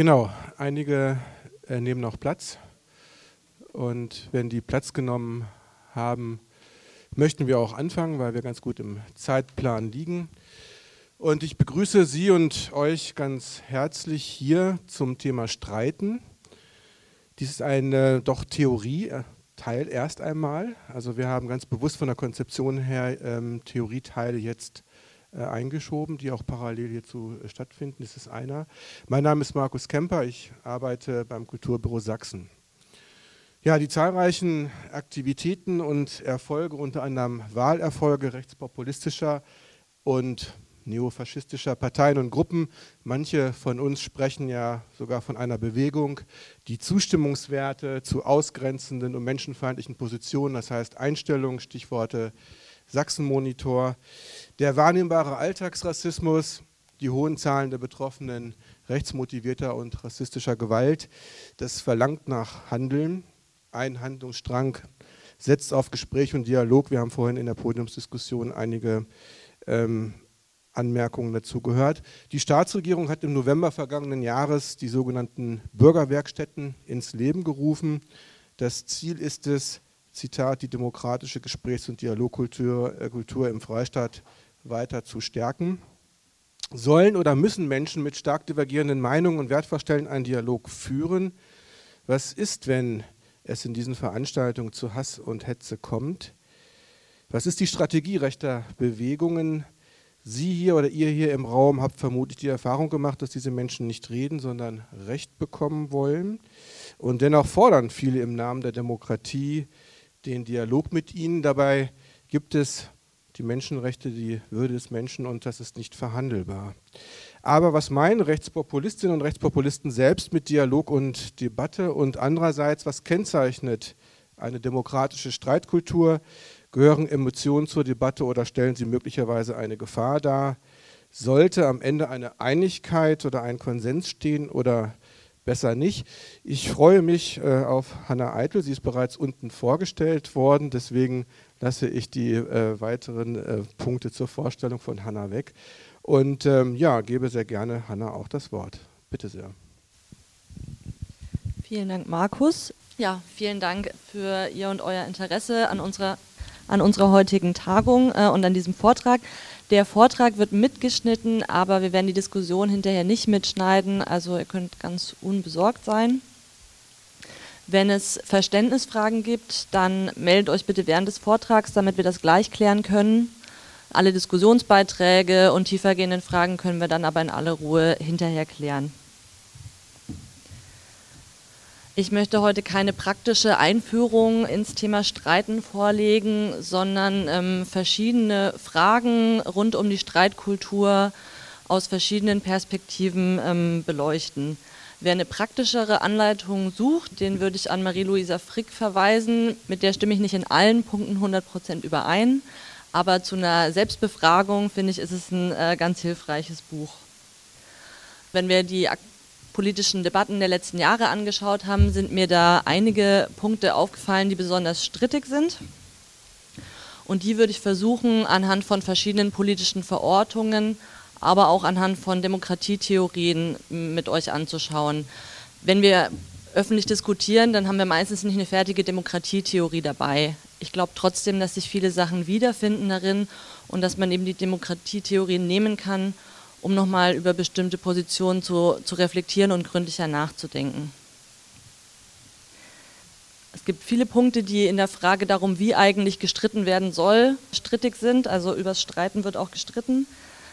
Genau, einige äh, nehmen noch Platz. Und wenn die Platz genommen haben, möchten wir auch anfangen, weil wir ganz gut im Zeitplan liegen. Und ich begrüße Sie und euch ganz herzlich hier zum Thema Streiten. Dies ist ein doch Theorie-Teil erst einmal. Also wir haben ganz bewusst von der Konzeption her ähm, Theorieteile jetzt äh, eingeschoben, die auch parallel hierzu äh, stattfinden. Das ist einer. Mein Name ist Markus Kemper, ich arbeite beim Kulturbüro Sachsen. Ja, die zahlreichen Aktivitäten und Erfolge, unter anderem Wahlerfolge rechtspopulistischer und neofaschistischer Parteien und Gruppen. Manche von uns sprechen ja sogar von einer Bewegung, die Zustimmungswerte zu ausgrenzenden und menschenfeindlichen Positionen, das heißt Einstellungen, Stichworte Sachsenmonitor, der wahrnehmbare Alltagsrassismus, die hohen Zahlen der Betroffenen rechtsmotivierter und rassistischer Gewalt, das verlangt nach Handeln. Ein Handlungsstrang setzt auf Gespräch und Dialog. Wir haben vorhin in der Podiumsdiskussion einige ähm, Anmerkungen dazu gehört. Die Staatsregierung hat im November vergangenen Jahres die sogenannten Bürgerwerkstätten ins Leben gerufen. Das Ziel ist es, Zitat, die demokratische Gesprächs- und Dialogkultur äh, Kultur im Freistaat weiter zu stärken. Sollen oder müssen Menschen mit stark divergierenden Meinungen und Wertvorstellungen einen Dialog führen? Was ist, wenn es in diesen Veranstaltungen zu Hass und Hetze kommt? Was ist die Strategie rechter Bewegungen? Sie hier oder ihr hier im Raum habt vermutlich die Erfahrung gemacht, dass diese Menschen nicht reden, sondern Recht bekommen wollen. Und dennoch fordern viele im Namen der Demokratie den Dialog mit ihnen. Dabei gibt es die Menschenrechte, die Würde des Menschen und das ist nicht verhandelbar. Aber was meinen Rechtspopulistinnen und Rechtspopulisten selbst mit Dialog und Debatte und andererseits, was kennzeichnet eine demokratische Streitkultur? Gehören Emotionen zur Debatte oder stellen sie möglicherweise eine Gefahr dar? Sollte am Ende eine Einigkeit oder ein Konsens stehen oder besser nicht. Ich freue mich äh, auf Hanna Eitel. Sie ist bereits unten vorgestellt worden. Deswegen lasse ich die äh, weiteren äh, Punkte zur Vorstellung von Hanna weg. Und ähm, ja, gebe sehr gerne Hanna auch das Wort. Bitte sehr. Vielen Dank, Markus. Ja, vielen Dank für Ihr und euer Interesse an unserer, an unserer heutigen Tagung äh, und an diesem Vortrag. Der Vortrag wird mitgeschnitten, aber wir werden die Diskussion hinterher nicht mitschneiden, also ihr könnt ganz unbesorgt sein. Wenn es Verständnisfragen gibt, dann meldet euch bitte während des Vortrags, damit wir das gleich klären können. Alle Diskussionsbeiträge und tiefergehenden Fragen können wir dann aber in aller Ruhe hinterher klären. Ich möchte heute keine praktische Einführung ins Thema Streiten vorlegen, sondern ähm, verschiedene Fragen rund um die Streitkultur aus verschiedenen Perspektiven ähm, beleuchten. Wer eine praktischere Anleitung sucht, den würde ich an Marie-Louisa Frick verweisen. Mit der stimme ich nicht in allen Punkten 100 Prozent überein, aber zu einer Selbstbefragung finde ich, ist es ein äh, ganz hilfreiches Buch. Wenn wir die politischen Debatten der letzten Jahre angeschaut haben, sind mir da einige Punkte aufgefallen, die besonders strittig sind. Und die würde ich versuchen, anhand von verschiedenen politischen Verortungen, aber auch anhand von Demokratietheorien mit euch anzuschauen. Wenn wir öffentlich diskutieren, dann haben wir meistens nicht eine fertige Demokratietheorie dabei. Ich glaube trotzdem, dass sich viele Sachen wiederfinden darin und dass man eben die Demokratietheorien nehmen kann um nochmal über bestimmte Positionen zu, zu reflektieren und gründlicher nachzudenken. Es gibt viele Punkte, die in der Frage darum, wie eigentlich gestritten werden soll, strittig sind. Also übers Streiten wird auch gestritten.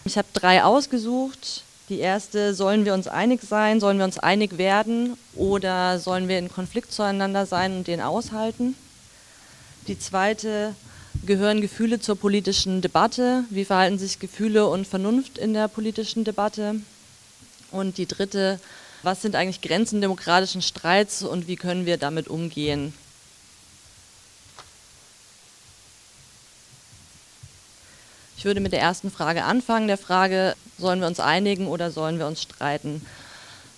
Ich habe drei ausgesucht. Die erste, sollen wir uns einig sein, sollen wir uns einig werden oder sollen wir in Konflikt zueinander sein und den aushalten? Die zweite, gehören Gefühle zur politischen Debatte? Wie verhalten sich Gefühle und Vernunft in der politischen Debatte? Und die dritte, was sind eigentlich Grenzen demokratischen Streits und wie können wir damit umgehen? Ich würde mit der ersten Frage anfangen, der Frage, sollen wir uns einigen oder sollen wir uns streiten?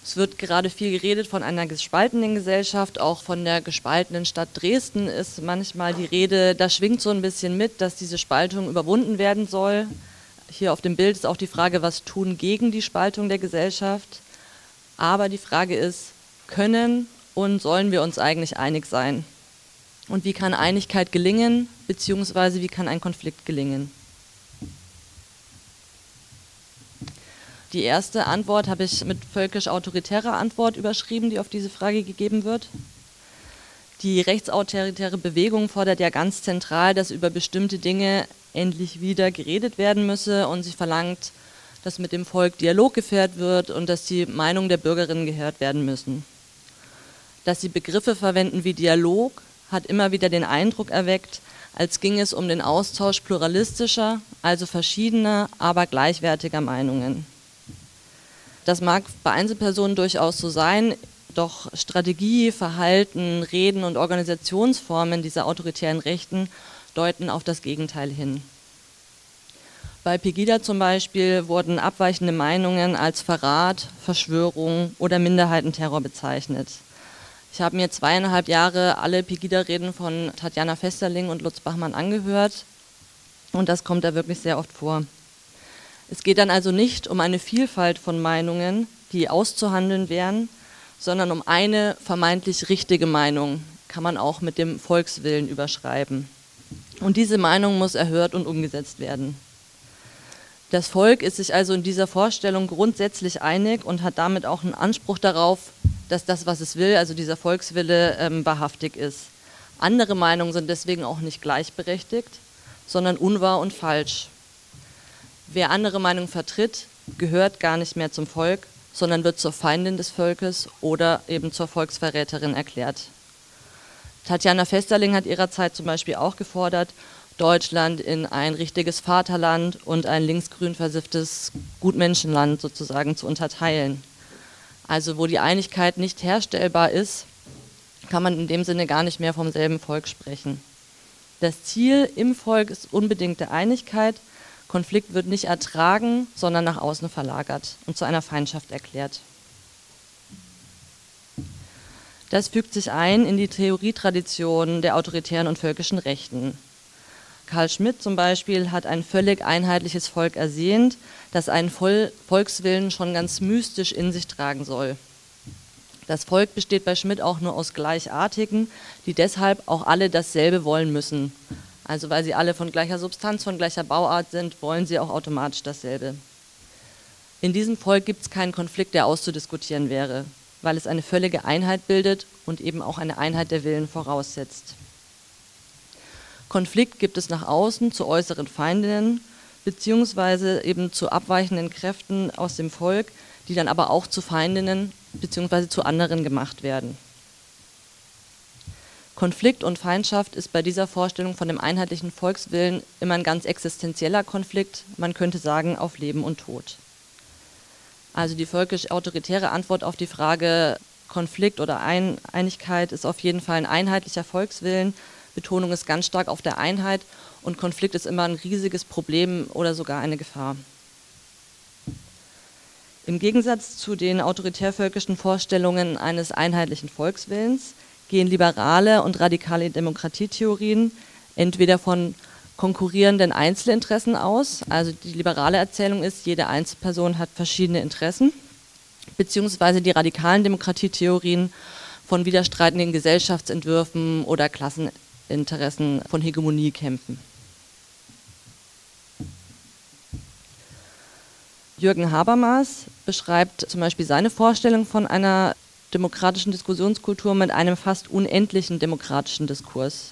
Es wird gerade viel geredet von einer gespaltenen Gesellschaft, auch von der gespaltenen Stadt Dresden ist manchmal die Rede, da schwingt so ein bisschen mit, dass diese Spaltung überwunden werden soll. Hier auf dem Bild ist auch die Frage, was tun gegen die Spaltung der Gesellschaft. Aber die Frage ist, können und sollen wir uns eigentlich einig sein? Und wie kann Einigkeit gelingen, beziehungsweise wie kann ein Konflikt gelingen? Die erste Antwort habe ich mit völkisch-autoritärer Antwort überschrieben, die auf diese Frage gegeben wird. Die rechtsautoritäre Bewegung fordert ja ganz zentral, dass über bestimmte Dinge endlich wieder geredet werden müsse und sie verlangt, dass mit dem Volk Dialog geführt wird und dass die Meinung der Bürgerinnen gehört werden müssen. Dass sie Begriffe verwenden wie Dialog, hat immer wieder den Eindruck erweckt, als ging es um den Austausch pluralistischer, also verschiedener, aber gleichwertiger Meinungen. Das mag bei Einzelpersonen durchaus so sein, doch Strategie, Verhalten, Reden und Organisationsformen dieser autoritären Rechten deuten auf das Gegenteil hin. Bei Pegida zum Beispiel wurden abweichende Meinungen als Verrat, Verschwörung oder Minderheitenterror bezeichnet. Ich habe mir zweieinhalb Jahre alle Pegida-Reden von Tatjana Festerling und Lutz Bachmann angehört und das kommt da wirklich sehr oft vor. Es geht dann also nicht um eine Vielfalt von Meinungen, die auszuhandeln wären, sondern um eine vermeintlich richtige Meinung, kann man auch mit dem Volkswillen überschreiben. Und diese Meinung muss erhört und umgesetzt werden. Das Volk ist sich also in dieser Vorstellung grundsätzlich einig und hat damit auch einen Anspruch darauf, dass das, was es will, also dieser Volkswille, ähm, wahrhaftig ist. Andere Meinungen sind deswegen auch nicht gleichberechtigt, sondern unwahr und falsch. Wer andere Meinungen vertritt, gehört gar nicht mehr zum Volk, sondern wird zur Feindin des Volkes oder eben zur Volksverräterin erklärt. Tatjana Festerling hat ihrer Zeit zum Beispiel auch gefordert, Deutschland in ein richtiges Vaterland und ein linksgrün versifftes Gutmenschenland sozusagen zu unterteilen. Also wo die Einigkeit nicht herstellbar ist, kann man in dem Sinne gar nicht mehr vom selben Volk sprechen. Das Ziel im Volk ist unbedingte Einigkeit, Konflikt wird nicht ertragen, sondern nach außen verlagert und zu einer Feindschaft erklärt. Das fügt sich ein in die Theorietradition der autoritären und völkischen Rechten. Karl Schmidt zum Beispiel hat ein völlig einheitliches Volk ersehnt, das einen Volkswillen schon ganz mystisch in sich tragen soll. Das Volk besteht bei Schmidt auch nur aus Gleichartigen, die deshalb auch alle dasselbe wollen müssen, also weil sie alle von gleicher Substanz, von gleicher Bauart sind, wollen sie auch automatisch dasselbe. In diesem Volk gibt es keinen Konflikt, der auszudiskutieren wäre, weil es eine völlige Einheit bildet und eben auch eine Einheit der Willen voraussetzt. Konflikt gibt es nach außen zu äußeren Feindinnen, beziehungsweise eben zu abweichenden Kräften aus dem Volk, die dann aber auch zu Feindinnen beziehungsweise zu anderen gemacht werden. Konflikt und Feindschaft ist bei dieser Vorstellung von dem einheitlichen Volkswillen immer ein ganz existenzieller Konflikt, man könnte sagen auf Leben und Tod. Also die völkisch-autoritäre Antwort auf die Frage Konflikt oder ein Einigkeit ist auf jeden Fall ein einheitlicher Volkswillen. Betonung ist ganz stark auf der Einheit und Konflikt ist immer ein riesiges Problem oder sogar eine Gefahr. Im Gegensatz zu den autoritär-völkischen Vorstellungen eines einheitlichen Volkswillens gehen liberale und radikale Demokratietheorien entweder von konkurrierenden Einzelinteressen aus, also die liberale Erzählung ist, jede Einzelperson hat verschiedene Interessen, beziehungsweise die radikalen Demokratietheorien von widerstreitenden Gesellschaftsentwürfen oder Klasseninteressen von Hegemoniekämpfen. Jürgen Habermas beschreibt zum Beispiel seine Vorstellung von einer demokratischen Diskussionskultur mit einem fast unendlichen demokratischen Diskurs.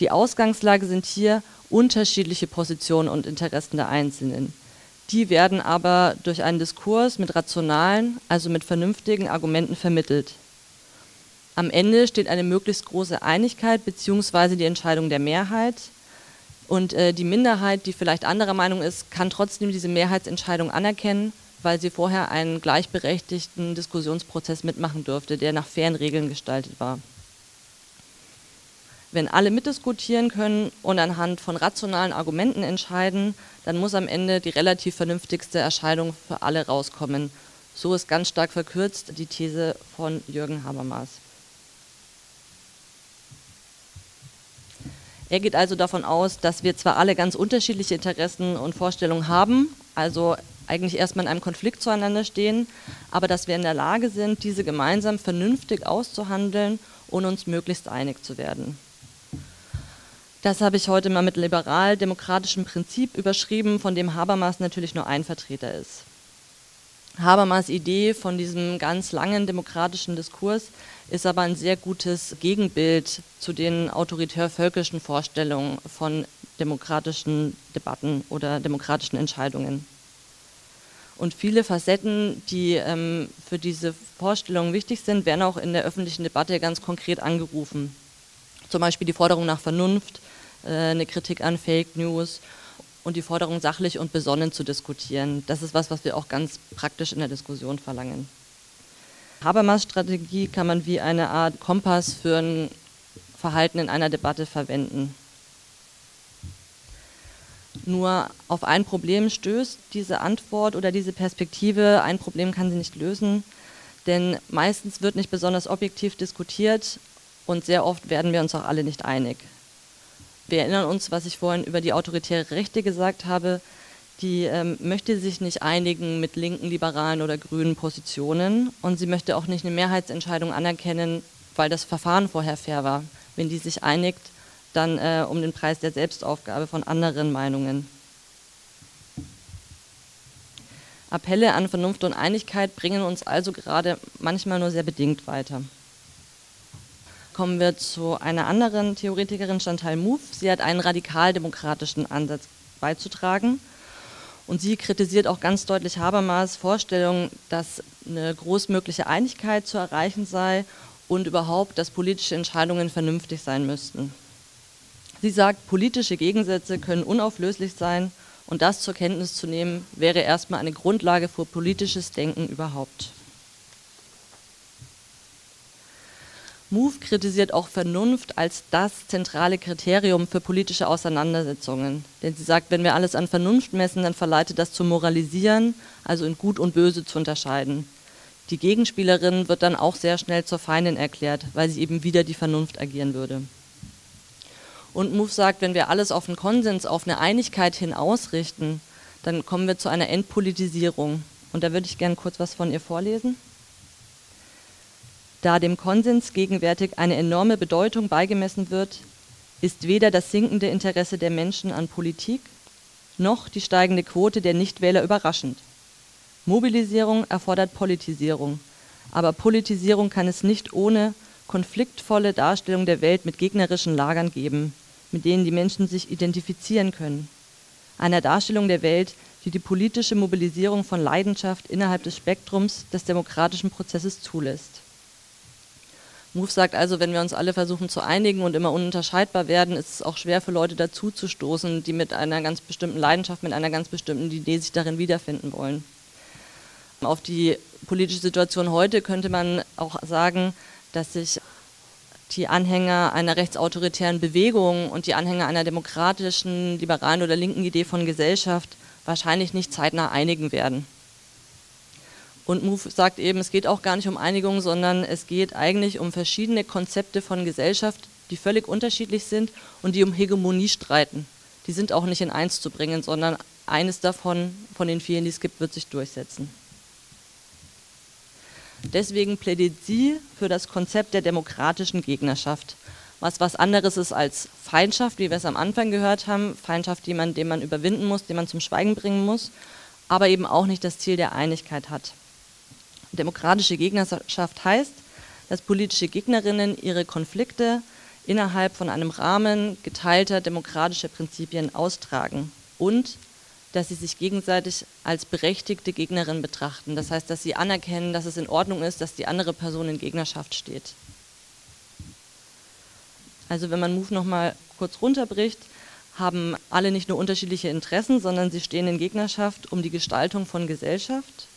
Die Ausgangslage sind hier unterschiedliche Positionen und Interessen der Einzelnen. Die werden aber durch einen Diskurs mit rationalen, also mit vernünftigen Argumenten vermittelt. Am Ende steht eine möglichst große Einigkeit bzw. die Entscheidung der Mehrheit. Und äh, die Minderheit, die vielleicht anderer Meinung ist, kann trotzdem diese Mehrheitsentscheidung anerkennen weil sie vorher einen gleichberechtigten Diskussionsprozess mitmachen durfte, der nach fairen Regeln gestaltet war. Wenn alle mitdiskutieren können und anhand von rationalen Argumenten entscheiden, dann muss am Ende die relativ vernünftigste Erscheinung für alle rauskommen. So ist ganz stark verkürzt die These von Jürgen Habermas. Er geht also davon aus, dass wir zwar alle ganz unterschiedliche Interessen und Vorstellungen haben, also eigentlich erstmal in einem Konflikt zueinander stehen, aber dass wir in der Lage sind, diese gemeinsam vernünftig auszuhandeln und uns möglichst einig zu werden. Das habe ich heute mal mit liberal-demokratischem Prinzip überschrieben, von dem Habermas natürlich nur ein Vertreter ist. Habermas Idee von diesem ganz langen demokratischen Diskurs ist aber ein sehr gutes Gegenbild zu den autoritär-völkischen Vorstellungen von demokratischen Debatten oder demokratischen Entscheidungen. Und viele Facetten, die ähm, für diese Vorstellungen wichtig sind, werden auch in der öffentlichen Debatte ganz konkret angerufen. Zum Beispiel die Forderung nach Vernunft, äh, eine Kritik an Fake News und die Forderung, sachlich und besonnen zu diskutieren. Das ist was, was wir auch ganz praktisch in der Diskussion verlangen. Habermas Strategie kann man wie eine Art Kompass für ein Verhalten in einer Debatte verwenden. Nur auf ein Problem stößt diese Antwort oder diese Perspektive. Ein Problem kann sie nicht lösen, denn meistens wird nicht besonders objektiv diskutiert und sehr oft werden wir uns auch alle nicht einig. Wir erinnern uns, was ich vorhin über die autoritäre Rechte gesagt habe. Die ähm, möchte sich nicht einigen mit linken, liberalen oder grünen Positionen und sie möchte auch nicht eine Mehrheitsentscheidung anerkennen, weil das Verfahren vorher fair war. Wenn die sich einigt, dann äh, um den Preis der Selbstaufgabe von anderen Meinungen. Appelle an Vernunft und Einigkeit bringen uns also gerade manchmal nur sehr bedingt weiter kommen wir zu einer anderen Theoretikerin, Chantal Mouffe. Sie hat einen radikaldemokratischen Ansatz beizutragen. Und sie kritisiert auch ganz deutlich Habermas Vorstellung, dass eine großmögliche Einigkeit zu erreichen sei und überhaupt, dass politische Entscheidungen vernünftig sein müssten. Sie sagt, politische Gegensätze können unauflöslich sein und das zur Kenntnis zu nehmen, wäre erstmal eine Grundlage für politisches Denken überhaupt. MOVE kritisiert auch Vernunft als das zentrale Kriterium für politische Auseinandersetzungen. Denn sie sagt, wenn wir alles an Vernunft messen, dann verleitet das zum Moralisieren, also in Gut und Böse zu unterscheiden. Die Gegenspielerin wird dann auch sehr schnell zur Feindin erklärt, weil sie eben wieder die Vernunft agieren würde. Und MOVE sagt, wenn wir alles auf einen Konsens, auf eine Einigkeit hin ausrichten, dann kommen wir zu einer Entpolitisierung. Und da würde ich gerne kurz was von ihr vorlesen da dem Konsens gegenwärtig eine enorme Bedeutung beigemessen wird, ist weder das sinkende Interesse der Menschen an Politik noch die steigende Quote der Nichtwähler überraschend. Mobilisierung erfordert Politisierung, aber Politisierung kann es nicht ohne konfliktvolle Darstellung der Welt mit gegnerischen Lagern geben, mit denen die Menschen sich identifizieren können. Einer Darstellung der Welt, die die politische Mobilisierung von Leidenschaft innerhalb des Spektrums des demokratischen Prozesses zulässt. Move sagt also, wenn wir uns alle versuchen zu einigen und immer ununterscheidbar werden, ist es auch schwer für Leute dazuzustoßen, die mit einer ganz bestimmten Leidenschaft, mit einer ganz bestimmten Idee sich darin wiederfinden wollen. Auf die politische Situation heute könnte man auch sagen, dass sich die Anhänger einer rechtsautoritären Bewegung und die Anhänger einer demokratischen, liberalen oder linken Idee von Gesellschaft wahrscheinlich nicht zeitnah einigen werden. Und Move sagt eben, es geht auch gar nicht um Einigung, sondern es geht eigentlich um verschiedene Konzepte von Gesellschaft, die völlig unterschiedlich sind und die um Hegemonie streiten. Die sind auch nicht in eins zu bringen, sondern eines davon, von den vielen, die es gibt, wird sich durchsetzen. Deswegen plädiert sie für das Konzept der demokratischen Gegnerschaft, was was anderes ist als Feindschaft, wie wir es am Anfang gehört haben, Feindschaft, die man, den man überwinden muss, den man zum Schweigen bringen muss, aber eben auch nicht das Ziel der Einigkeit hat. Demokratische Gegnerschaft heißt, dass politische Gegnerinnen ihre Konflikte innerhalb von einem Rahmen geteilter demokratischer Prinzipien austragen und dass sie sich gegenseitig als berechtigte Gegnerin betrachten. Das heißt, dass sie anerkennen, dass es in Ordnung ist, dass die andere Person in Gegnerschaft steht. Also wenn man Move nochmal kurz runterbricht, haben alle nicht nur unterschiedliche Interessen, sondern sie stehen in Gegnerschaft um die Gestaltung von Gesellschaft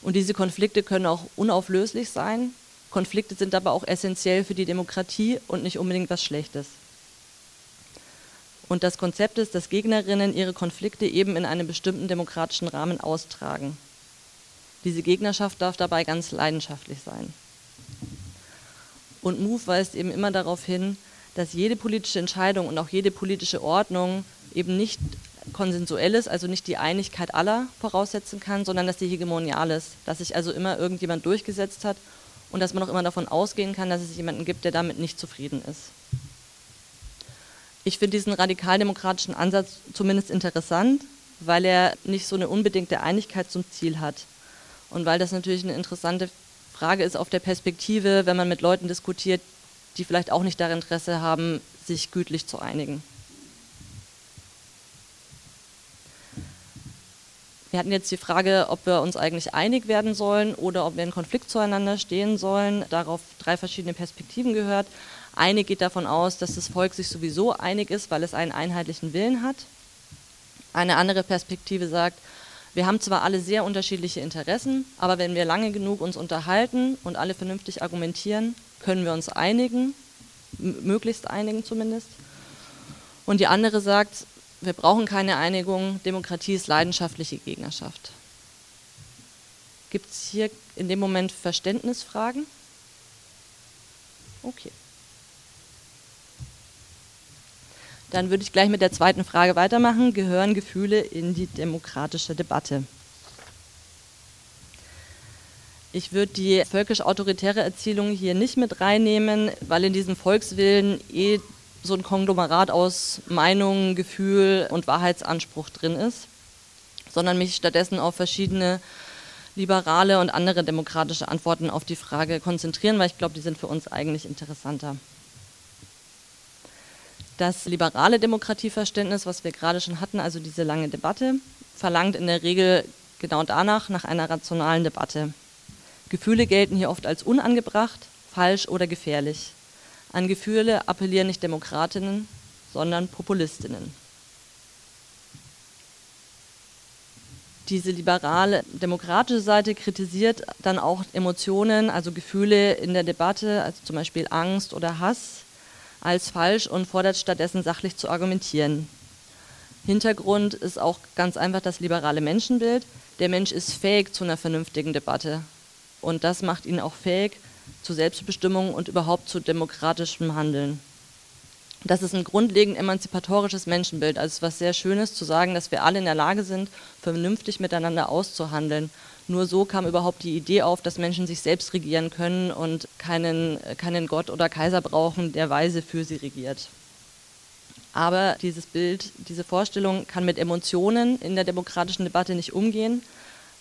und diese Konflikte können auch unauflöslich sein. Konflikte sind aber auch essentiell für die Demokratie und nicht unbedingt was Schlechtes. Und das Konzept ist, dass Gegnerinnen ihre Konflikte eben in einem bestimmten demokratischen Rahmen austragen. Diese Gegnerschaft darf dabei ganz leidenschaftlich sein. Und MOVE weist eben immer darauf hin, dass jede politische Entscheidung und auch jede politische Ordnung eben nicht konsensuelles, also nicht die Einigkeit aller voraussetzen kann, sondern dass die hegemonial ist, dass sich also immer irgendjemand durchgesetzt hat und dass man auch immer davon ausgehen kann, dass es jemanden gibt, der damit nicht zufrieden ist. Ich finde diesen radikaldemokratischen Ansatz zumindest interessant, weil er nicht so eine unbedingte Einigkeit zum Ziel hat und weil das natürlich eine interessante Frage ist auf der Perspektive, wenn man mit Leuten diskutiert, die vielleicht auch nicht daran Interesse haben, sich gütlich zu einigen. Wir hatten jetzt die Frage, ob wir uns eigentlich einig werden sollen oder ob wir in Konflikt zueinander stehen sollen. Darauf drei verschiedene Perspektiven gehört. Eine geht davon aus, dass das Volk sich sowieso einig ist, weil es einen einheitlichen Willen hat. Eine andere Perspektive sagt, wir haben zwar alle sehr unterschiedliche Interessen, aber wenn wir lange genug uns unterhalten und alle vernünftig argumentieren, können wir uns einigen, möglichst einigen zumindest. Und die andere sagt, wir brauchen keine Einigung, Demokratie ist leidenschaftliche Gegnerschaft. Gibt es hier in dem Moment Verständnisfragen? Okay. Dann würde ich gleich mit der zweiten Frage weitermachen. Gehören Gefühle in die demokratische Debatte? Ich würde die völkisch-autoritäre Erzählung hier nicht mit reinnehmen, weil in diesem Volkswillen eh so ein Konglomerat aus Meinung, Gefühl und Wahrheitsanspruch drin ist, sondern mich stattdessen auf verschiedene liberale und andere demokratische Antworten auf die Frage konzentrieren, weil ich glaube, die sind für uns eigentlich interessanter. Das liberale Demokratieverständnis, was wir gerade schon hatten, also diese lange Debatte, verlangt in der Regel genau danach nach einer rationalen Debatte. Gefühle gelten hier oft als unangebracht, falsch oder gefährlich. An Gefühle appellieren nicht Demokratinnen, sondern Populistinnen. Diese liberale demokratische Seite kritisiert dann auch Emotionen, also Gefühle in der Debatte, also zum Beispiel Angst oder Hass, als falsch und fordert stattdessen sachlich zu argumentieren. Hintergrund ist auch ganz einfach das liberale Menschenbild. Der Mensch ist fähig zu einer vernünftigen Debatte. Und das macht ihn auch fähig, zu Selbstbestimmung und überhaupt zu demokratischem Handeln. Das ist ein grundlegend emanzipatorisches Menschenbild. Also es ist was sehr Schönes zu sagen, dass wir alle in der Lage sind, vernünftig miteinander auszuhandeln. Nur so kam überhaupt die Idee auf, dass Menschen sich selbst regieren können und keinen, keinen Gott oder Kaiser brauchen, der weise für sie regiert. Aber dieses Bild, diese Vorstellung kann mit Emotionen in der demokratischen Debatte nicht umgehen,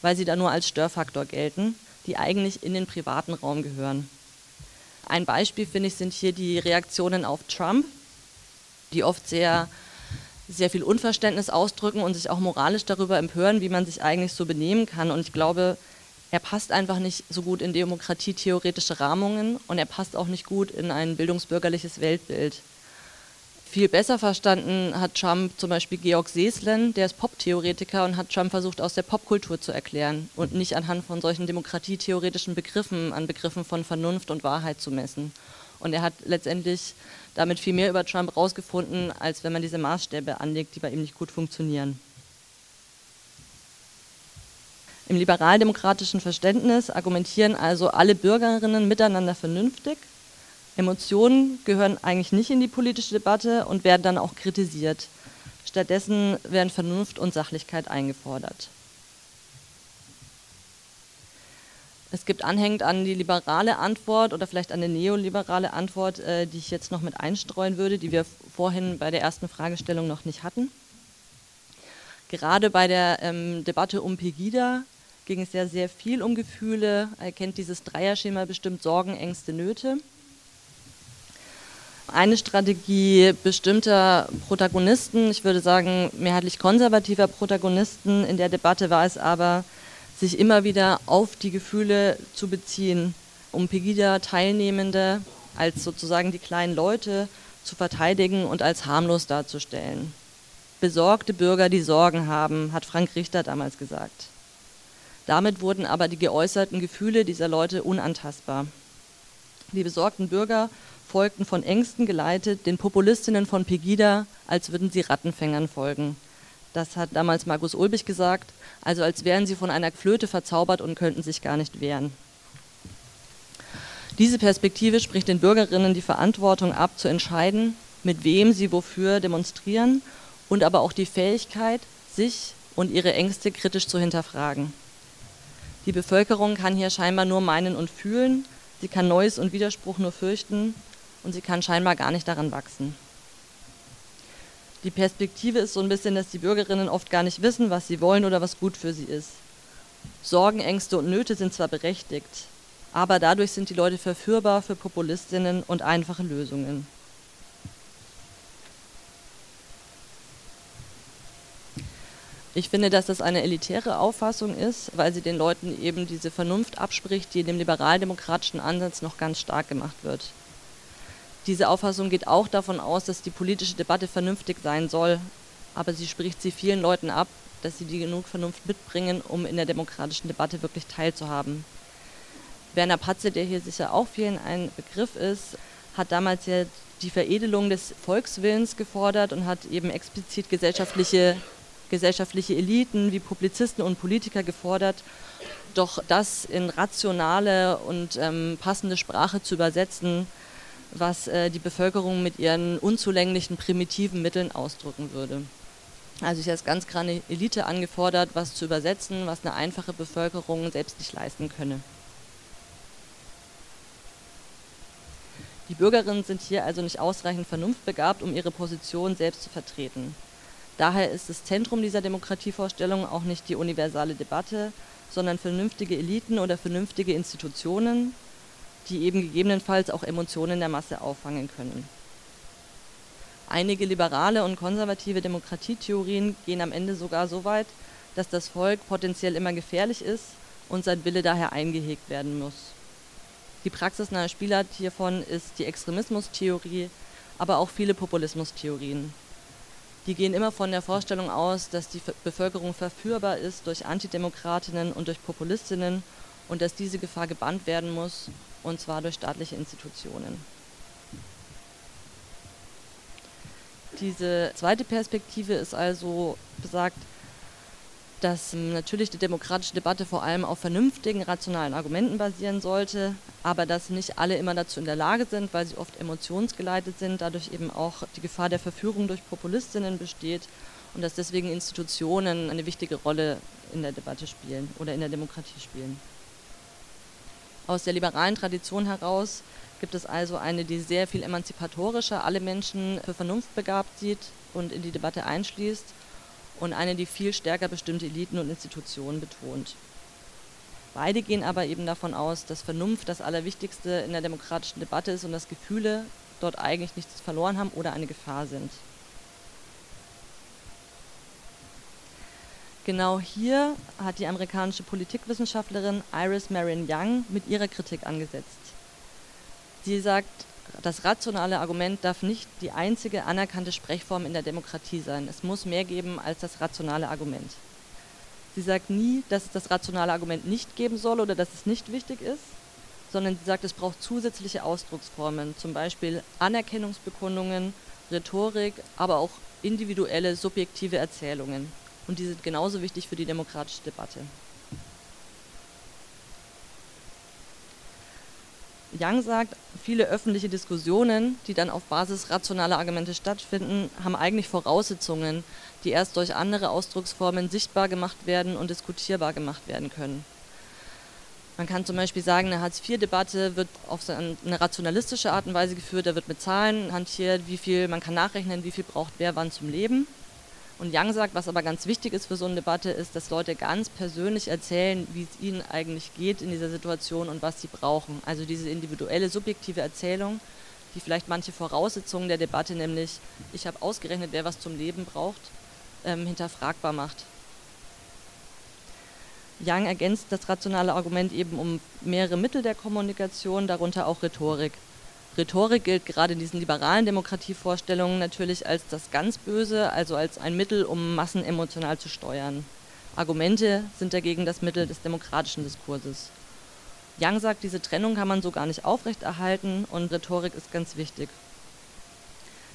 weil sie da nur als Störfaktor gelten die eigentlich in den privaten Raum gehören. Ein Beispiel, finde ich, sind hier die Reaktionen auf Trump, die oft sehr, sehr viel Unverständnis ausdrücken und sich auch moralisch darüber empören, wie man sich eigentlich so benehmen kann. Und ich glaube, er passt einfach nicht so gut in demokratietheoretische Rahmungen und er passt auch nicht gut in ein bildungsbürgerliches Weltbild. Viel besser verstanden hat Trump zum Beispiel Georg Seeslen, der ist Pop-Theoretiker und hat Trump versucht, aus der Popkultur zu erklären und nicht anhand von solchen demokratietheoretischen Begriffen, an Begriffen von Vernunft und Wahrheit zu messen. Und er hat letztendlich damit viel mehr über Trump rausgefunden, als wenn man diese Maßstäbe anlegt, die bei ihm nicht gut funktionieren. Im liberaldemokratischen Verständnis argumentieren also alle Bürgerinnen miteinander vernünftig Emotionen gehören eigentlich nicht in die politische Debatte und werden dann auch kritisiert. Stattdessen werden Vernunft und Sachlichkeit eingefordert. Es gibt anhängend an die liberale Antwort oder vielleicht an die neoliberale Antwort, äh, die ich jetzt noch mit einstreuen würde, die wir vorhin bei der ersten Fragestellung noch nicht hatten. Gerade bei der ähm, Debatte um Pegida ging es ja sehr viel um Gefühle. Er kennt dieses Dreierschema bestimmt Sorgen, Ängste, Nöte. Eine Strategie bestimmter Protagonisten, ich würde sagen mehrheitlich konservativer Protagonisten in der Debatte war es aber, sich immer wieder auf die Gefühle zu beziehen, um Pegida-Teilnehmende als sozusagen die kleinen Leute zu verteidigen und als harmlos darzustellen. Besorgte Bürger, die Sorgen haben, hat Frank Richter damals gesagt. Damit wurden aber die geäußerten Gefühle dieser Leute unantastbar. Die besorgten Bürger folgten von Ängsten geleitet den Populistinnen von Pegida, als würden sie Rattenfängern folgen. Das hat damals Markus Ulbich gesagt, also als wären sie von einer Flöte verzaubert und könnten sich gar nicht wehren. Diese Perspektive spricht den Bürgerinnen die Verantwortung ab, zu entscheiden, mit wem sie wofür demonstrieren und aber auch die Fähigkeit, sich und ihre Ängste kritisch zu hinterfragen. Die Bevölkerung kann hier scheinbar nur meinen und fühlen, sie kann Neues und Widerspruch nur fürchten und sie kann scheinbar gar nicht daran wachsen. Die Perspektive ist so ein bisschen, dass die Bürgerinnen oft gar nicht wissen, was sie wollen oder was gut für sie ist. Sorgen, Ängste und Nöte sind zwar berechtigt, aber dadurch sind die Leute verführbar für Populistinnen und einfache Lösungen. Ich finde, dass das eine elitäre Auffassung ist, weil sie den Leuten eben diese Vernunft abspricht, die in dem liberaldemokratischen Ansatz noch ganz stark gemacht wird. Diese Auffassung geht auch davon aus, dass die politische Debatte vernünftig sein soll, aber sie spricht sie vielen Leuten ab, dass sie die genug Vernunft mitbringen, um in der demokratischen Debatte wirklich teilzuhaben. Werner Patze, der hier sicher auch vielen ein Begriff ist, hat damals ja die Veredelung des Volkswillens gefordert und hat eben explizit gesellschaftliche gesellschaftliche Eliten wie Publizisten und Politiker gefordert, doch das in rationale und ähm, passende Sprache zu übersetzen, was äh, die Bevölkerung mit ihren unzulänglichen, primitiven Mitteln ausdrücken würde. Also ist als ganz kleine Elite angefordert, was zu übersetzen, was eine einfache Bevölkerung selbst nicht leisten könne. Die Bürgerinnen sind hier also nicht ausreichend vernunftbegabt, um ihre Position selbst zu vertreten. Daher ist das Zentrum dieser Demokratievorstellung auch nicht die universale Debatte, sondern vernünftige Eliten oder vernünftige Institutionen, die eben gegebenenfalls auch Emotionen der Masse auffangen können. Einige liberale und konservative Demokratietheorien gehen am Ende sogar so weit, dass das Volk potenziell immer gefährlich ist und sein Wille daher eingehegt werden muss. Die praxisnahe Spielart hiervon ist die Extremismustheorie, aber auch viele Populismustheorien die gehen immer von der Vorstellung aus, dass die Bevölkerung verführbar ist durch Antidemokratinnen und durch Populistinnen und dass diese Gefahr gebannt werden muss, und zwar durch staatliche Institutionen. Diese zweite Perspektive ist also besagt, dass natürlich die demokratische Debatte vor allem auf vernünftigen, rationalen Argumenten basieren sollte, aber dass nicht alle immer dazu in der Lage sind, weil sie oft emotionsgeleitet sind, dadurch eben auch die Gefahr der Verführung durch Populistinnen besteht und dass deswegen Institutionen eine wichtige Rolle in der Debatte spielen oder in der Demokratie spielen. Aus der liberalen Tradition heraus gibt es also eine, die sehr viel emanzipatorischer alle Menschen für Vernunft begabt sieht und in die Debatte einschließt und eine, die viel stärker bestimmte Eliten und Institutionen betont. Beide gehen aber eben davon aus, dass Vernunft das Allerwichtigste in der demokratischen Debatte ist und dass Gefühle dort eigentlich nichts verloren haben oder eine Gefahr sind. Genau hier hat die amerikanische Politikwissenschaftlerin Iris Marion Young mit ihrer Kritik angesetzt. Sie sagt, das rationale Argument darf nicht die einzige anerkannte Sprechform in der Demokratie sein. Es muss mehr geben als das rationale Argument. Sie sagt nie, dass es das rationale Argument nicht geben soll oder dass es nicht wichtig ist, sondern sie sagt, es braucht zusätzliche Ausdrucksformen, zum Beispiel Anerkennungsbekundungen, Rhetorik, aber auch individuelle, subjektive Erzählungen. Und die sind genauso wichtig für die demokratische Debatte. Young sagt, viele öffentliche Diskussionen, die dann auf Basis rationaler Argumente stattfinden, haben eigentlich Voraussetzungen, die erst durch andere Ausdrucksformen sichtbar gemacht werden und diskutierbar gemacht werden können. Man kann zum Beispiel sagen, eine Hartz-IV-Debatte wird auf eine rationalistische Art und Weise geführt, da wird mit Zahlen hantiert, wie viel man kann nachrechnen, wie viel braucht wer wann zum Leben. Und Young sagt, was aber ganz wichtig ist für so eine Debatte, ist, dass Leute ganz persönlich erzählen, wie es ihnen eigentlich geht in dieser Situation und was sie brauchen. Also diese individuelle, subjektive Erzählung, die vielleicht manche Voraussetzungen der Debatte, nämlich ich habe ausgerechnet, wer was zum Leben braucht, ähm, hinterfragbar macht. Young ergänzt das rationale Argument eben um mehrere Mittel der Kommunikation, darunter auch Rhetorik. Rhetorik gilt gerade in diesen liberalen Demokratievorstellungen natürlich als das ganz Böse, also als ein Mittel, um Massen emotional zu steuern. Argumente sind dagegen das Mittel des demokratischen Diskurses. Young sagt, diese Trennung kann man so gar nicht aufrechterhalten und Rhetorik ist ganz wichtig.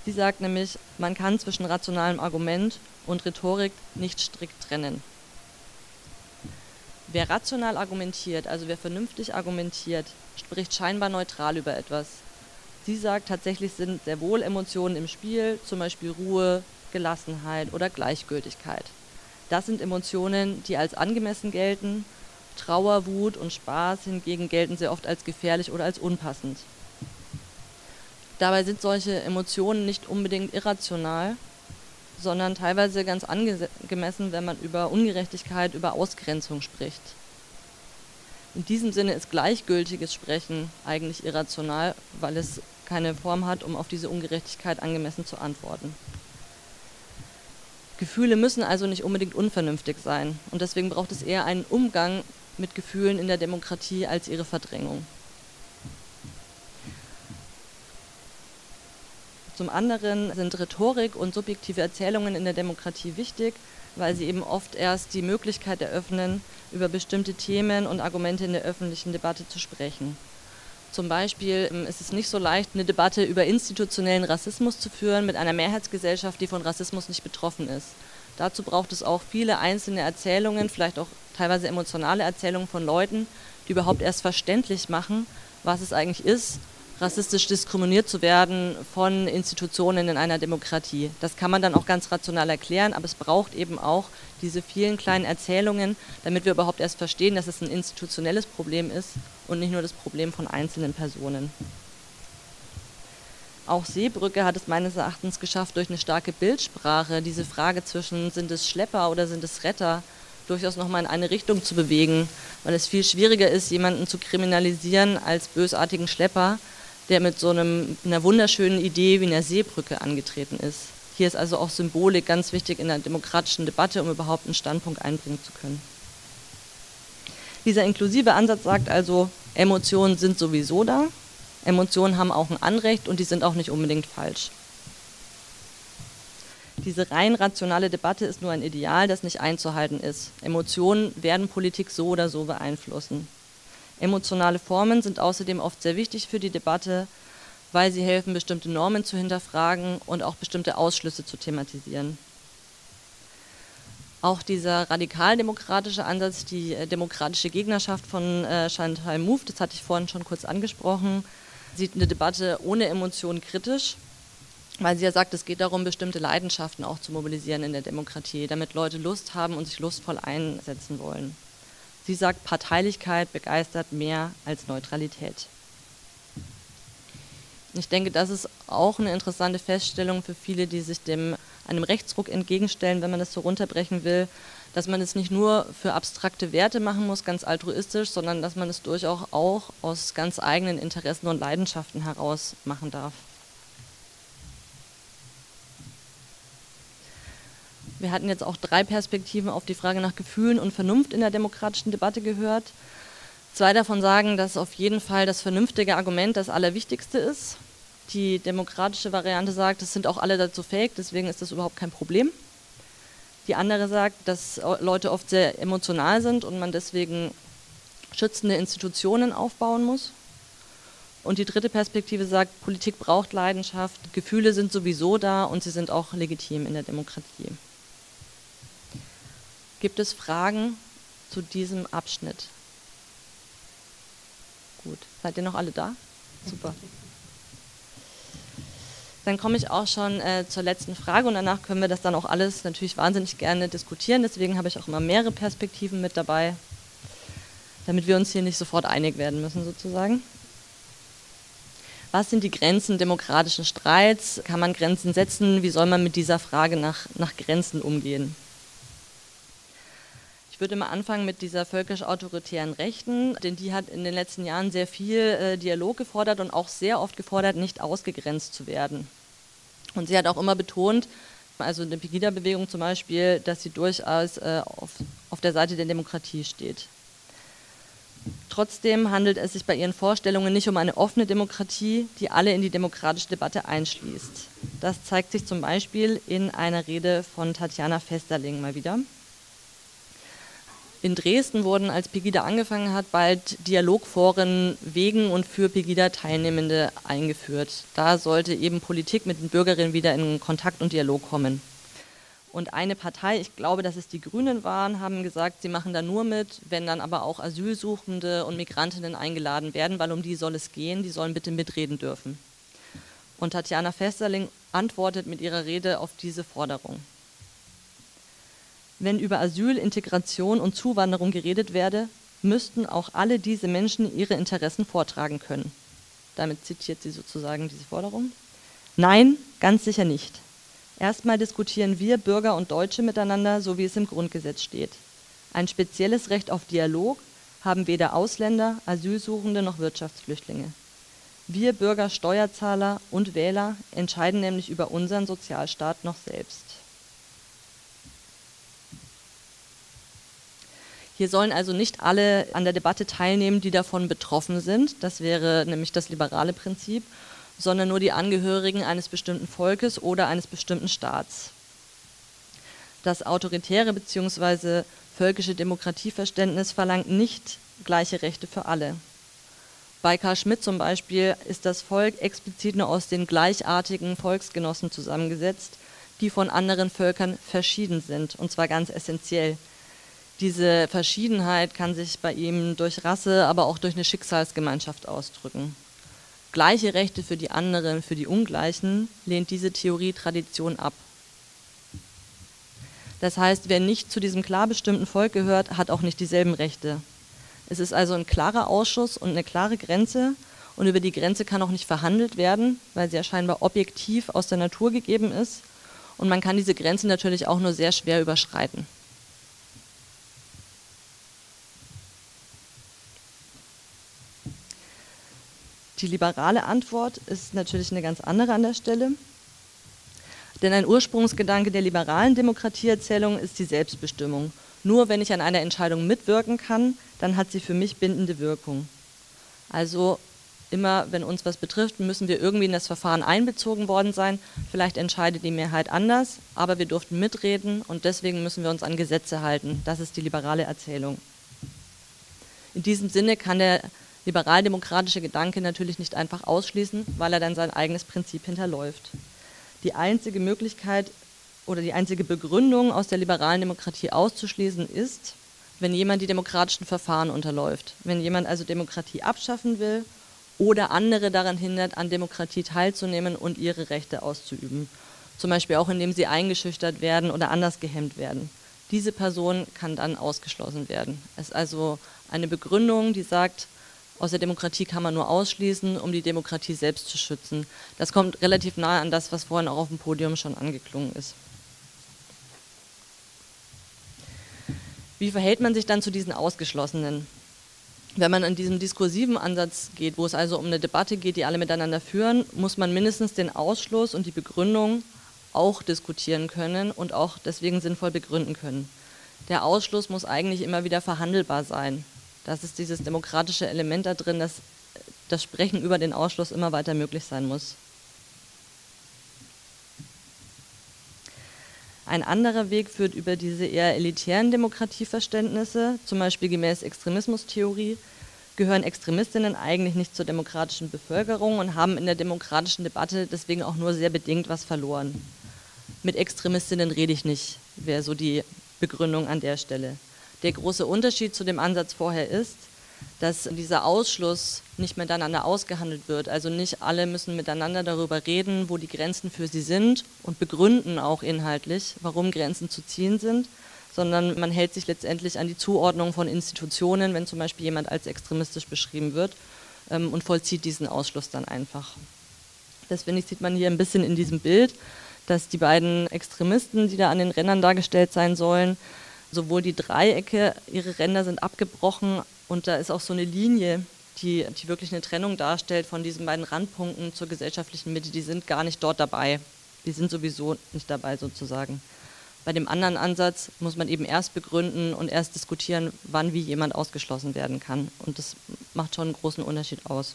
Sie sagt nämlich, man kann zwischen rationalem Argument und Rhetorik nicht strikt trennen. Wer rational argumentiert, also wer vernünftig argumentiert, spricht scheinbar neutral über etwas. Sie sagt, tatsächlich sind sehr wohl Emotionen im Spiel, zum Beispiel Ruhe, Gelassenheit oder Gleichgültigkeit. Das sind Emotionen, die als angemessen gelten. Trauer, Wut und Spaß hingegen gelten sehr oft als gefährlich oder als unpassend. Dabei sind solche Emotionen nicht unbedingt irrational, sondern teilweise ganz angemessen, wenn man über Ungerechtigkeit, über Ausgrenzung spricht. In diesem Sinne ist gleichgültiges Sprechen eigentlich irrational, weil es keine Form hat, um auf diese Ungerechtigkeit angemessen zu antworten. Gefühle müssen also nicht unbedingt unvernünftig sein und deswegen braucht es eher einen Umgang mit Gefühlen in der Demokratie als ihre Verdrängung. Zum anderen sind Rhetorik und subjektive Erzählungen in der Demokratie wichtig, weil sie eben oft erst die Möglichkeit eröffnen, über bestimmte Themen und Argumente in der öffentlichen Debatte zu sprechen. Zum Beispiel ähm, ist es nicht so leicht, eine Debatte über institutionellen Rassismus zu führen mit einer Mehrheitsgesellschaft, die von Rassismus nicht betroffen ist. Dazu braucht es auch viele einzelne Erzählungen, vielleicht auch teilweise emotionale Erzählungen von Leuten, die überhaupt erst verständlich machen, was es eigentlich ist rassistisch diskriminiert zu werden von Institutionen in einer Demokratie. Das kann man dann auch ganz rational erklären, aber es braucht eben auch diese vielen kleinen Erzählungen, damit wir überhaupt erst verstehen, dass es ein institutionelles Problem ist und nicht nur das Problem von einzelnen Personen. Auch Seebrücke hat es meines Erachtens geschafft, durch eine starke Bildsprache diese Frage zwischen sind es Schlepper oder sind es Retter durchaus nochmal in eine Richtung zu bewegen, weil es viel schwieriger ist, jemanden zu kriminalisieren als bösartigen Schlepper, der mit so einem, einer wunderschönen Idee wie einer Seebrücke angetreten ist. Hier ist also auch Symbolik ganz wichtig in der demokratischen Debatte, um überhaupt einen Standpunkt einbringen zu können. Dieser inklusive Ansatz sagt also, Emotionen sind sowieso da, Emotionen haben auch ein Anrecht und die sind auch nicht unbedingt falsch. Diese rein rationale Debatte ist nur ein Ideal, das nicht einzuhalten ist. Emotionen werden Politik so oder so beeinflussen. Emotionale Formen sind außerdem oft sehr wichtig für die Debatte, weil sie helfen, bestimmte Normen zu hinterfragen und auch bestimmte Ausschlüsse zu thematisieren. Auch dieser radikaldemokratische Ansatz, die äh, demokratische Gegnerschaft von äh, Chantal Mouffe, das hatte ich vorhin schon kurz angesprochen, sieht eine Debatte ohne Emotionen kritisch, weil sie ja sagt, es geht darum, bestimmte Leidenschaften auch zu mobilisieren in der Demokratie, damit Leute Lust haben und sich lustvoll einsetzen wollen. Sie sagt, Parteilichkeit begeistert mehr als Neutralität. Ich denke, das ist auch eine interessante Feststellung für viele, die sich dem, einem Rechtsruck entgegenstellen, wenn man das so runterbrechen will, dass man es nicht nur für abstrakte Werte machen muss, ganz altruistisch, sondern dass man es durchaus auch aus ganz eigenen Interessen und Leidenschaften heraus machen darf. Wir hatten jetzt auch drei Perspektiven auf die Frage nach Gefühlen und Vernunft in der demokratischen Debatte gehört. Zwei davon sagen, dass auf jeden Fall das vernünftige Argument das Allerwichtigste ist. Die demokratische Variante sagt, es sind auch alle dazu fähig, deswegen ist das überhaupt kein Problem. Die andere sagt, dass Leute oft sehr emotional sind und man deswegen schützende Institutionen aufbauen muss. Und die dritte Perspektive sagt, Politik braucht Leidenschaft, Gefühle sind sowieso da und sie sind auch legitim in der Demokratie. Gibt es Fragen zu diesem Abschnitt? Gut, seid ihr noch alle da? Super. Dann komme ich auch schon äh, zur letzten Frage und danach können wir das dann auch alles natürlich wahnsinnig gerne diskutieren. Deswegen habe ich auch immer mehrere Perspektiven mit dabei, damit wir uns hier nicht sofort einig werden müssen sozusagen. Was sind die Grenzen demokratischen Streits? Kann man Grenzen setzen? Wie soll man mit dieser Frage nach, nach Grenzen umgehen? Würde mal anfangen mit dieser völkisch-autoritären Rechten, denn die hat in den letzten Jahren sehr viel äh, Dialog gefordert und auch sehr oft gefordert, nicht ausgegrenzt zu werden. Und sie hat auch immer betont, also in der Pegida-Bewegung zum Beispiel, dass sie durchaus äh, auf, auf der Seite der Demokratie steht. Trotzdem handelt es sich bei ihren Vorstellungen nicht um eine offene Demokratie, die alle in die demokratische Debatte einschließt. Das zeigt sich zum Beispiel in einer Rede von Tatjana Festerling mal wieder in Dresden wurden, als Pegida angefangen hat, bald Dialogforen wegen und für Pegida-Teilnehmende eingeführt. Da sollte eben Politik mit den Bürgerinnen wieder in Kontakt und Dialog kommen. Und eine Partei, ich glaube, dass es die Grünen waren, haben gesagt, sie machen da nur mit, wenn dann aber auch Asylsuchende und Migrantinnen eingeladen werden, weil um die soll es gehen, die sollen bitte mitreden dürfen. Und Tatjana Festerling antwortet mit ihrer Rede auf diese Forderung. Wenn über Asyl, Integration und Zuwanderung geredet werde, müssten auch alle diese Menschen ihre Interessen vortragen können. Damit zitiert sie sozusagen diese Forderung. Nein, ganz sicher nicht. Erstmal diskutieren wir Bürger und Deutsche miteinander, so wie es im Grundgesetz steht. Ein spezielles Recht auf Dialog haben weder Ausländer, Asylsuchende noch Wirtschaftsflüchtlinge. Wir Bürger, Steuerzahler und Wähler entscheiden nämlich über unseren Sozialstaat noch selbst. Hier sollen also nicht alle an der Debatte teilnehmen, die davon betroffen sind. Das wäre nämlich das liberale Prinzip sondern nur die Angehörigen eines bestimmten Volkes oder eines bestimmten Staats. Das autoritäre bzw. völkische Demokratieverständnis verlangt nicht gleiche Rechte für alle. Bei Karl Schmidt zum Beispiel ist das Volk explizit nur aus den gleichartigen Volksgenossen zusammengesetzt, die von anderen Völkern verschieden sind, und zwar ganz essentiell. Diese Verschiedenheit kann sich bei ihm durch Rasse, aber auch durch eine Schicksalsgemeinschaft ausdrücken gleiche Rechte für die anderen, für die Ungleichen, lehnt diese Theorie-Tradition ab. Das heißt, wer nicht zu diesem klar bestimmten Volk gehört, hat auch nicht dieselben Rechte. Es ist also ein klarer Ausschuss und eine klare Grenze und über die Grenze kann auch nicht verhandelt werden, weil sie ja scheinbar objektiv aus der Natur gegeben ist und man kann diese Grenze natürlich auch nur sehr schwer überschreiten. Die liberale Antwort ist natürlich eine ganz andere an der Stelle. Denn ein Ursprungsgedanke der liberalen Demokratieerzählung ist die Selbstbestimmung. Nur wenn ich an einer Entscheidung mitwirken kann, dann hat sie für mich bindende Wirkung. Also immer, wenn uns was betrifft, müssen wir irgendwie in das Verfahren einbezogen worden sein. Vielleicht entscheidet die Mehrheit anders, aber wir durften mitreden und deswegen müssen wir uns an Gesetze halten. Das ist die liberale Erzählung. In diesem Sinne kann der liberaldemokratische Gedanke natürlich nicht einfach ausschließen, weil er dann sein eigenes Prinzip hinterläuft. Die einzige Möglichkeit oder die einzige Begründung aus der liberalen Demokratie auszuschließen ist, wenn jemand die demokratischen Verfahren unterläuft, wenn jemand also Demokratie abschaffen will oder andere daran hindert, an Demokratie teilzunehmen und ihre Rechte auszuüben. Zum Beispiel auch indem sie eingeschüchtert werden oder anders gehemmt werden. Diese Person kann dann ausgeschlossen werden. Es ist also eine Begründung, die sagt, aus der Demokratie kann man nur ausschließen, um die Demokratie selbst zu schützen. Das kommt relativ nahe an das, was vorhin auch auf dem Podium schon angeklungen ist. Wie verhält man sich dann zu diesen Ausgeschlossenen? Wenn man an diesem diskursiven Ansatz geht, wo es also um eine Debatte geht, die alle miteinander führen, muss man mindestens den Ausschluss und die Begründung auch diskutieren können und auch deswegen sinnvoll begründen können. Der Ausschluss muss eigentlich immer wieder verhandelbar sein. Das ist dieses demokratische Element da drin, dass das Sprechen über den Ausschluss immer weiter möglich sein muss. Ein anderer Weg führt über diese eher elitären Demokratieverständnisse, zum Beispiel gemäß Extremismustheorie, gehören Extremistinnen eigentlich nicht zur demokratischen Bevölkerung und haben in der demokratischen Debatte deswegen auch nur sehr bedingt was verloren. Mit Extremistinnen rede ich nicht, wäre so die Begründung an der Stelle. Der große Unterschied zu dem Ansatz vorher ist, dass dieser Ausschluss nicht miteinander ausgehandelt wird. Also nicht alle müssen miteinander darüber reden, wo die Grenzen für sie sind und begründen auch inhaltlich, warum Grenzen zu ziehen sind, sondern man hält sich letztendlich an die Zuordnung von Institutionen, wenn zum Beispiel jemand als extremistisch beschrieben wird ähm, und vollzieht diesen Ausschluss dann einfach. Das finde ich, sieht man hier ein bisschen in diesem Bild, dass die beiden Extremisten, die da an den Rändern dargestellt sein sollen, sowohl die Dreiecke, ihre Ränder sind abgebrochen und da ist auch so eine Linie, die, die wirklich eine Trennung darstellt von diesen beiden Randpunkten zur gesellschaftlichen Mitte. Die sind gar nicht dort dabei. Die sind sowieso nicht dabei sozusagen. Bei dem anderen Ansatz muss man eben erst begründen und erst diskutieren, wann wie jemand ausgeschlossen werden kann. Und das macht schon einen großen Unterschied aus.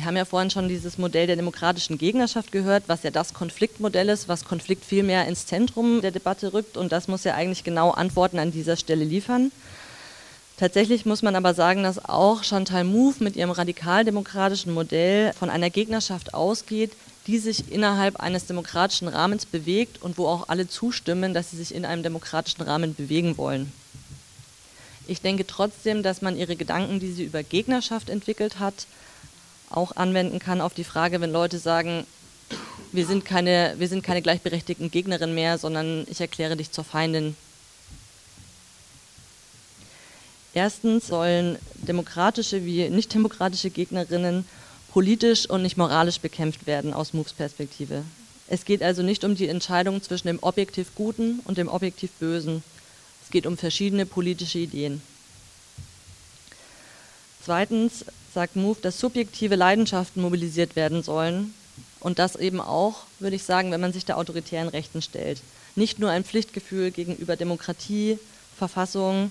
Wir haben ja vorhin schon dieses Modell der demokratischen Gegnerschaft gehört, was ja das Konfliktmodell ist, was Konflikt viel mehr ins Zentrum der Debatte rückt und das muss ja eigentlich genau Antworten an dieser Stelle liefern. Tatsächlich muss man aber sagen, dass auch Chantal Mouffe mit ihrem radikaldemokratischen Modell von einer Gegnerschaft ausgeht, die sich innerhalb eines demokratischen Rahmens bewegt und wo auch alle zustimmen, dass sie sich in einem demokratischen Rahmen bewegen wollen. Ich denke trotzdem, dass man ihre Gedanken, die sie über Gegnerschaft entwickelt hat, auch anwenden kann auf die Frage, wenn Leute sagen, wir sind keine, wir sind keine gleichberechtigten Gegnerinnen mehr, sondern ich erkläre dich zur Feindin. Erstens sollen demokratische wie nicht demokratische Gegnerinnen politisch und nicht moralisch bekämpft werden aus MOVEs Perspektive. Es geht also nicht um die Entscheidung zwischen dem objektiv Guten und dem objektiv Bösen. Es geht um verschiedene politische Ideen. Zweitens sagt MOVE, dass subjektive Leidenschaften mobilisiert werden sollen, und das eben auch, würde ich sagen, wenn man sich der autoritären Rechten stellt. Nicht nur ein Pflichtgefühl gegenüber Demokratie, Verfassung,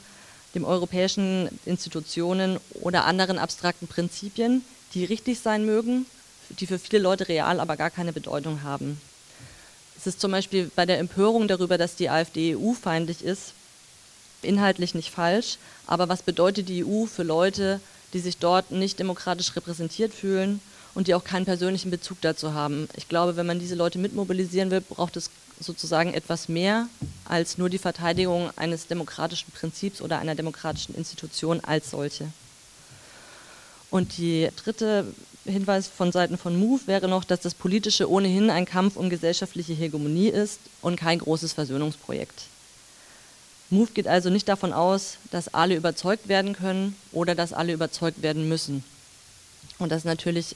dem europäischen Institutionen oder anderen abstrakten Prinzipien, die richtig sein mögen, die für viele Leute real aber gar keine Bedeutung haben. Es ist zum Beispiel bei der Empörung darüber, dass die AfD EU-feindlich ist, inhaltlich nicht falsch, aber was bedeutet die EU für Leute, die sich dort nicht demokratisch repräsentiert fühlen und die auch keinen persönlichen Bezug dazu haben. Ich glaube, wenn man diese Leute mitmobilisieren will, braucht es sozusagen etwas mehr als nur die Verteidigung eines demokratischen Prinzips oder einer demokratischen Institution als solche. Und die dritte Hinweis von Seiten von MOVE wäre noch, dass das Politische ohnehin ein Kampf um gesellschaftliche Hegemonie ist und kein großes Versöhnungsprojekt. MOVE geht also nicht davon aus, dass alle überzeugt werden können oder dass alle überzeugt werden müssen. Und das ist natürlich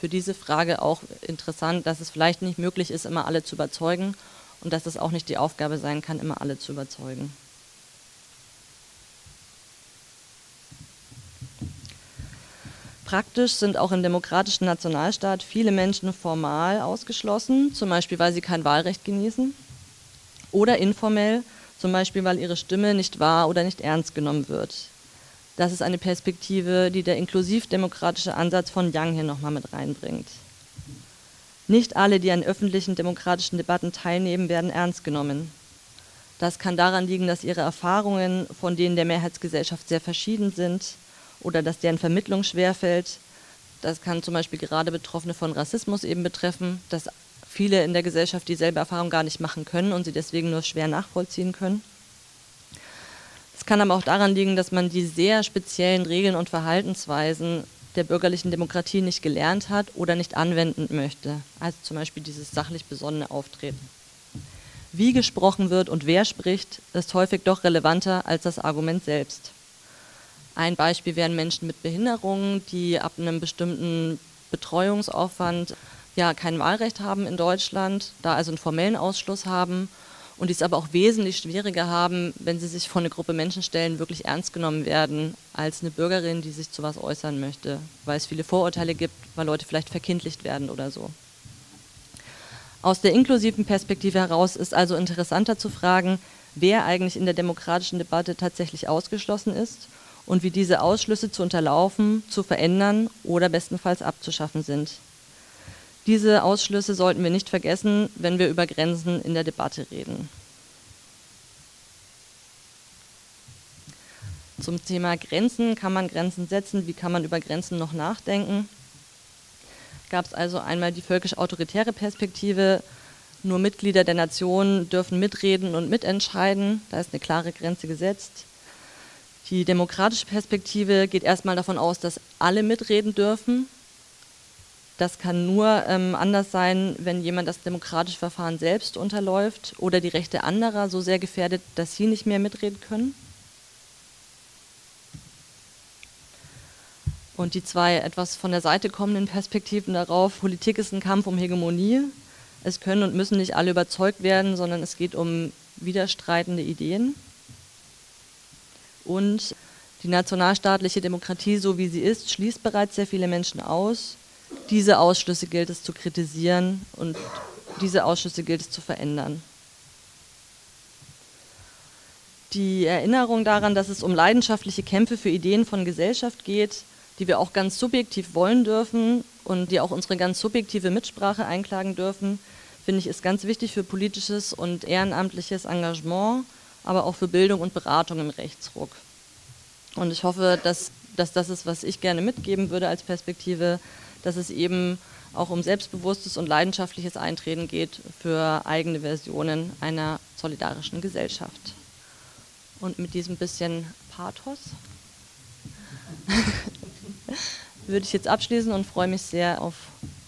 für diese Frage auch interessant, dass es vielleicht nicht möglich ist, immer alle zu überzeugen und dass es auch nicht die Aufgabe sein kann, immer alle zu überzeugen. Praktisch sind auch im demokratischen Nationalstaat viele Menschen formal ausgeschlossen, zum Beispiel weil sie kein Wahlrecht genießen, oder informell, zum Beispiel weil ihre Stimme nicht wahr oder nicht ernst genommen wird. Das ist eine Perspektive, die der inklusivdemokratische Ansatz von Young hier nochmal mit reinbringt. Nicht alle, die an öffentlichen demokratischen Debatten teilnehmen, werden ernst genommen. Das kann daran liegen, dass ihre Erfahrungen von denen der Mehrheitsgesellschaft sehr verschieden sind oder dass deren Vermittlung schwerfällt. Das kann zum Beispiel gerade Betroffene von Rassismus eben betreffen, dass viele in der Gesellschaft dieselbe Erfahrung gar nicht machen können und sie deswegen nur schwer nachvollziehen können. Es kann aber auch daran liegen, dass man die sehr speziellen Regeln und Verhaltensweisen der bürgerlichen Demokratie nicht gelernt hat oder nicht anwenden möchte. Also zum Beispiel dieses sachlich besonnene Auftreten. Wie gesprochen wird und wer spricht, ist häufig doch relevanter als das Argument selbst. Ein Beispiel wären Menschen mit Behinderungen, die ab einem bestimmten Betreuungsaufwand ja kein Wahlrecht haben in Deutschland, da also einen formellen Ausschluss haben und die es aber auch wesentlich schwieriger haben, wenn sie sich vor eine Gruppe Menschen stellen, wirklich ernst genommen werden, als eine Bürgerin, die sich zu was äußern möchte, weil es viele Vorurteile gibt, weil Leute vielleicht verkindlicht werden oder so. Aus der inklusiven Perspektive heraus ist also interessanter zu fragen, wer eigentlich in der demokratischen Debatte tatsächlich ausgeschlossen ist und wie diese Ausschlüsse zu unterlaufen, zu verändern oder bestenfalls abzuschaffen sind. Diese Ausschlüsse sollten wir nicht vergessen, wenn wir über Grenzen in der Debatte reden. Zum Thema Grenzen, kann man Grenzen setzen, wie kann man über Grenzen noch nachdenken? Gab es also einmal die völkisch-autoritäre Perspektive, nur Mitglieder der Nation dürfen mitreden und mitentscheiden, da ist eine klare Grenze gesetzt. Die demokratische Perspektive geht erstmal davon aus, dass alle mitreden dürfen, das kann nur ähm, anders sein, wenn jemand das demokratische Verfahren selbst unterläuft oder die Rechte anderer so sehr gefährdet, dass sie nicht mehr mitreden können. Und die zwei etwas von der Seite kommenden Perspektiven darauf, Politik ist ein Kampf um Hegemonie. Es können und müssen nicht alle überzeugt werden, sondern es geht um widerstreitende Ideen. Und die nationalstaatliche Demokratie, so wie sie ist, schließt bereits sehr viele Menschen aus diese Ausschlüsse gilt es zu kritisieren und diese Ausschlüsse gilt es zu verändern. Die Erinnerung daran, dass es um leidenschaftliche Kämpfe für Ideen von Gesellschaft geht, die wir auch ganz subjektiv wollen dürfen und die auch unsere ganz subjektive Mitsprache einklagen dürfen, finde ich, ist ganz wichtig für politisches und ehrenamtliches Engagement, aber auch für Bildung und Beratung im Rechtsruck. Und ich hoffe, dass, dass das ist, was ich gerne mitgeben würde als Perspektive, dass es eben auch um selbstbewusstes und leidenschaftliches Eintreten geht für eigene Versionen einer solidarischen Gesellschaft. Und mit diesem bisschen Pathos würde ich jetzt abschließen und freue mich sehr auf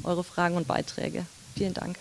eure Fragen und Beiträge. Vielen Dank.